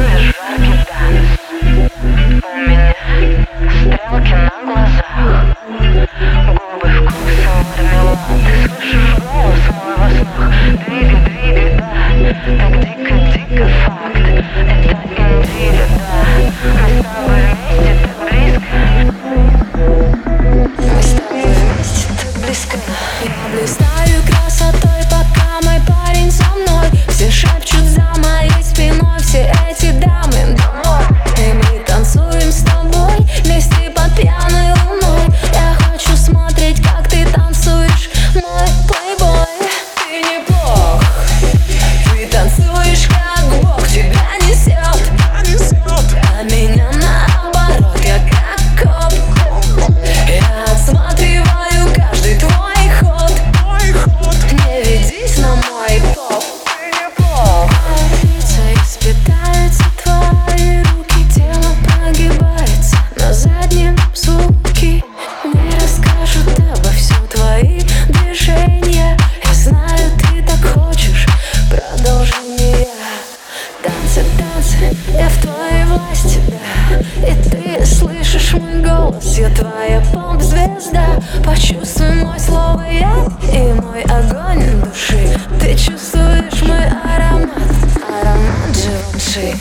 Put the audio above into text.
У меня стрелки на глазах Губы вкусом мармелад Ты слышишь голос мой во Двигай, двигай, да, так дико голос Я твоя поп-звезда Почувствуй мой слово яд И мой огонь души. Ты чувствуешь мой аромат Аромат живший